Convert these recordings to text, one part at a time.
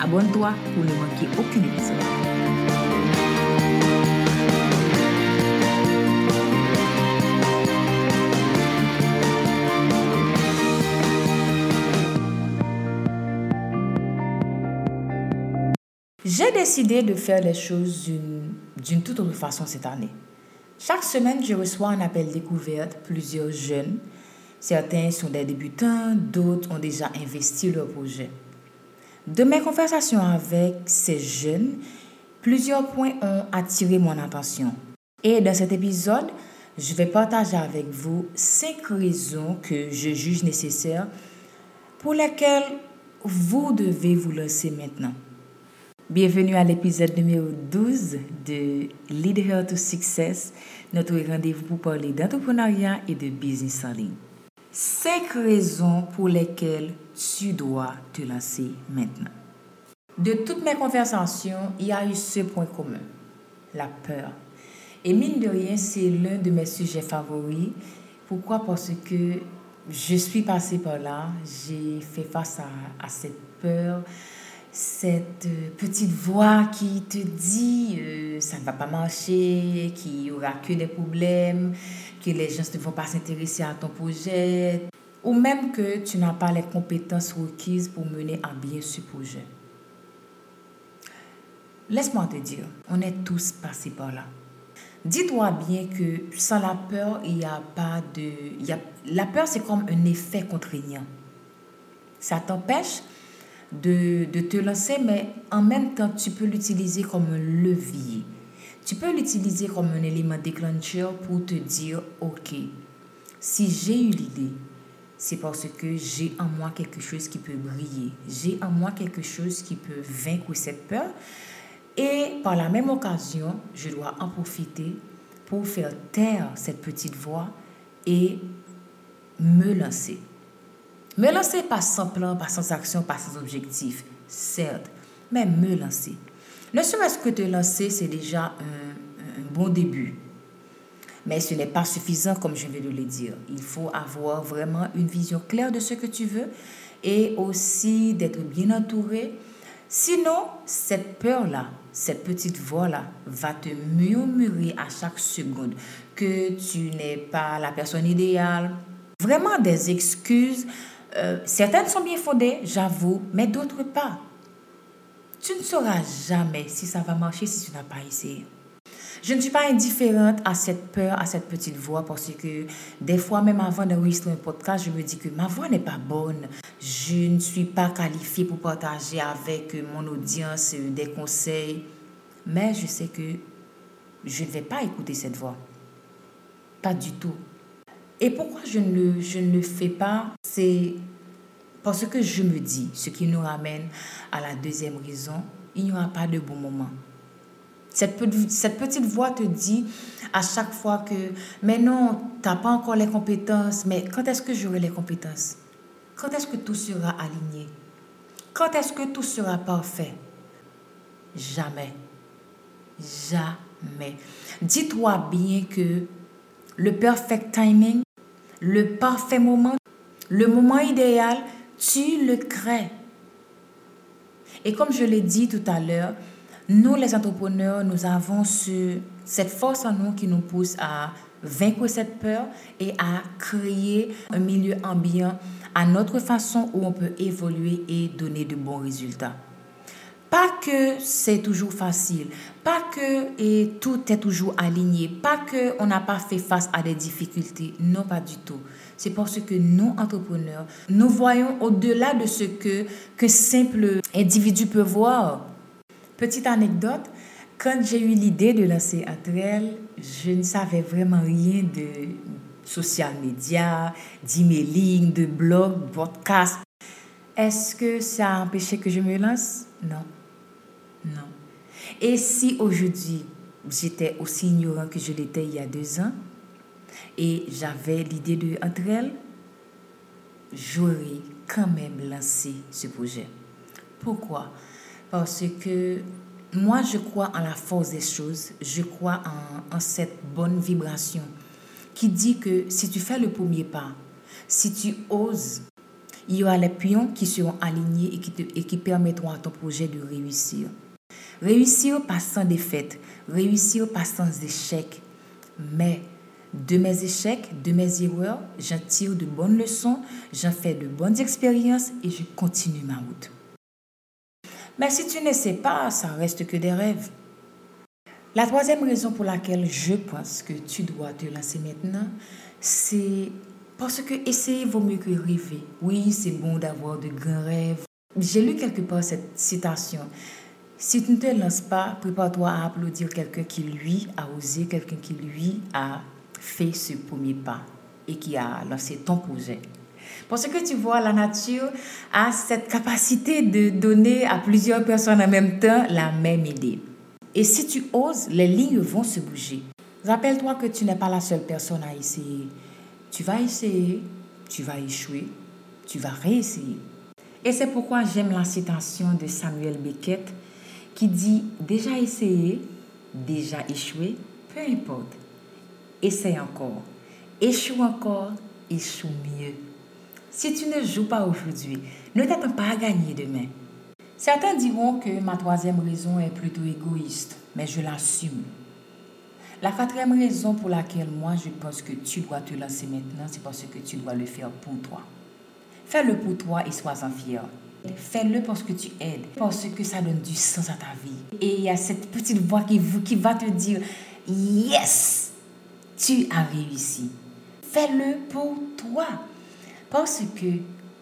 Abonne-toi pour ne manquer aucun épisode. J'ai décidé de faire les choses d'une toute autre façon cette année. Chaque semaine, je reçois un appel découverte, plusieurs jeunes. Certains sont des débutants, d'autres ont déjà investi leur projet. De mes conversations avec ces jeunes, plusieurs points ont attiré mon attention. Et dans cet épisode, je vais partager avec vous cinq raisons que je juge nécessaires pour lesquelles vous devez vous lancer maintenant. Bienvenue à l'épisode numéro 12 de Lead Her to Success, notre rendez-vous pour parler d'entrepreneuriat et de business en ligne. Cinq raisons pour lesquelles tu dois te lancer maintenant. De toutes mes conversations, il y a eu ce point commun, la peur. Et mine de rien, c'est l'un de mes sujets favoris. Pourquoi? Parce que je suis passée par là, j'ai fait face à, à cette peur, cette euh, petite voix qui te dit euh, ça ne va pas marcher, qu'il n'y aura que des problèmes, que les gens ne vont pas s'intéresser à ton projet, ou même que tu n'as pas les compétences requises pour mener à bien ce projet. Laisse-moi te dire, on est tous passés par là. Dis-toi bien que sans la peur, il n'y a pas de... la peur, c'est comme un effet contraignant. Ça t'empêche de, de te lancer, mais en même temps, tu peux l'utiliser comme un levier. Tu peux l'utiliser comme un élément déclencheur pour te dire, OK, si j'ai eu l'idée, c'est parce que j'ai en moi quelque chose qui peut briller. J'ai en moi quelque chose qui peut vaincre cette peur. Et par la même occasion, je dois en profiter pour faire taire cette petite voix et me lancer. Me lancer pas sans plan, pas sans action, pas sans objectif, certes, mais me lancer. Ne serait-ce que te lancer, c'est déjà un, bon début. Mais ce n'est pas suffisant, comme je viens de le dire. Il faut avoir vraiment une vision claire de ce que tu veux et aussi d'être bien entouré. Sinon, cette peur-là, cette petite voix-là va te murmurer à chaque seconde que tu n'es pas la personne idéale. Vraiment des excuses euh, certaines sont bien fondées, j'avoue, mais d'autres pas. Tu ne sauras jamais si ça va marcher si tu n'as pas essayé. Je ne suis pas indifférente à cette peur, à cette petite voix, parce que des fois, même avant d'enregistrer un podcast, je me dis que ma voix n'est pas bonne. Je ne suis pas qualifiée pour partager avec mon audience des conseils. Mais je sais que je ne vais pas écouter cette voix. Pas du tout. Et pourquoi je ne, je ne le fais pas? C'est parce que je me dis, ce qui nous ramène à la deuxième raison, il n'y aura pas de bon moment. Cette, cette petite voix te dit à chaque fois que, mais non, tu n'as pas encore les compétences, mais quand est-ce que j'aurai les compétences? Quand est-ce que tout sera aligné? Quand est-ce que tout sera parfait? Jamais. Jamais. Dis-toi bien que le perfect timing le parfait moment, le moment idéal, tu le crées. Et comme je l'ai dit tout à l'heure, nous les entrepreneurs, nous avons ce, cette force en nous qui nous pousse à vaincre cette peur et à créer un milieu ambiant à notre façon où on peut évoluer et donner de bons résultats. Pas que c'est toujours facile, pas que et tout est toujours aligné, pas que on n'a pas fait face à des difficultés. Non, pas du tout. C'est parce que nous, entrepreneurs, nous voyons au-delà de ce que, que simple individu peut voir. Petite anecdote, quand j'ai eu l'idée de lancer Atrel, je ne savais vraiment rien de social media, d'emailing, de blog, podcast. Est-ce que ça a empêché que je me lance? Non. Non. Et si aujourd'hui, j'étais aussi ignorant que je l'étais il y a deux ans, et j'avais l'idée de entre elles, j'aurais quand même lancé ce projet. Pourquoi? Parce que moi, je crois en la force des choses, je crois en, en cette bonne vibration qui dit que si tu fais le premier pas, si tu oses, il y aura les pions qui seront alignés et qui, et qui permettront à ton projet de réussir. Réussir pas sans défaite, réussir pas sans échec, mais de mes échecs, de mes erreurs, j'en tire de bonnes leçons, j'en fais de bonnes expériences et je continue ma route. Mais si tu ne sais pas, ça reste que des rêves. La troisième raison pour laquelle je pense que tu dois te lancer maintenant, c'est parce que essayer vaut mieux que rêver. Oui, c'est bon d'avoir de grands rêves. J'ai lu quelque part cette citation. Si tu ne te lances pas, prépare-toi à applaudir quelqu'un qui, lui, a osé, quelqu'un qui, lui, a fait ce premier pas et qui a lancé ton projet. Parce que tu vois, la nature a cette capacité de donner à plusieurs personnes en même temps la même idée. Et si tu oses, les lignes vont se bouger. Rappelle-toi que tu n'es pas la seule personne à essayer. Tu vas essayer, tu vas échouer, tu vas réessayer. Et c'est pourquoi j'aime la citation de Samuel Beckett qui dit déjà essayé, déjà échoué, peu importe. Essaye encore. Échoue encore, échoue mieux. Si tu ne joues pas aujourd'hui, ne t'attends pas à gagner demain. Certains diront que ma troisième raison est plutôt égoïste, mais je l'assume. La quatrième raison pour laquelle moi je pense que tu dois te lancer maintenant, c'est parce que tu dois le faire pour toi. Fais-le pour toi et sois-en fier. Fais-le parce que tu aides, parce que ça donne du sens à ta vie. Et il y a cette petite voix qui, va te dire, yes, tu as réussi. Fais-le pour toi, parce que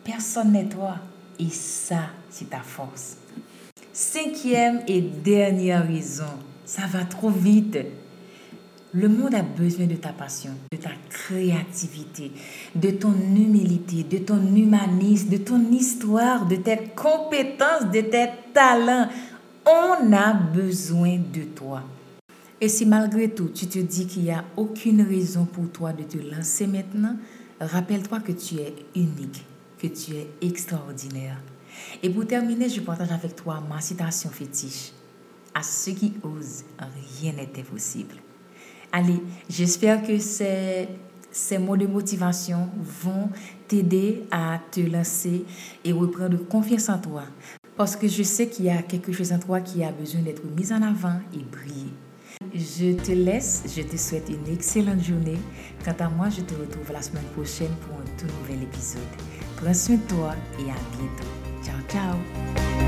personne n'est toi. Et ça, c'est ta force. Cinquième et dernière raison, ça va trop vite. Le monde a besoin de ta passion, de ta créativité, de ton humilité, de ton humanisme, de ton histoire, de tes compétences, de tes talents. On a besoin de toi. Et si malgré tout, tu te dis qu'il n'y a aucune raison pour toi de te lancer maintenant, rappelle-toi que tu es unique, que tu es extraordinaire. Et pour terminer, je partage avec toi ma citation fétiche. À ceux qui osent, rien n'est impossible. Allez, j'espère que ces, ces mots de motivation vont t'aider à te lancer et reprendre confiance en toi. Parce que je sais qu'il y a quelque chose en toi qui a besoin d'être mis en avant et briller. Je te laisse, je te souhaite une excellente journée. Quant à moi, je te retrouve la semaine prochaine pour un tout nouvel épisode. Prends soin de toi et à bientôt. Ciao, ciao.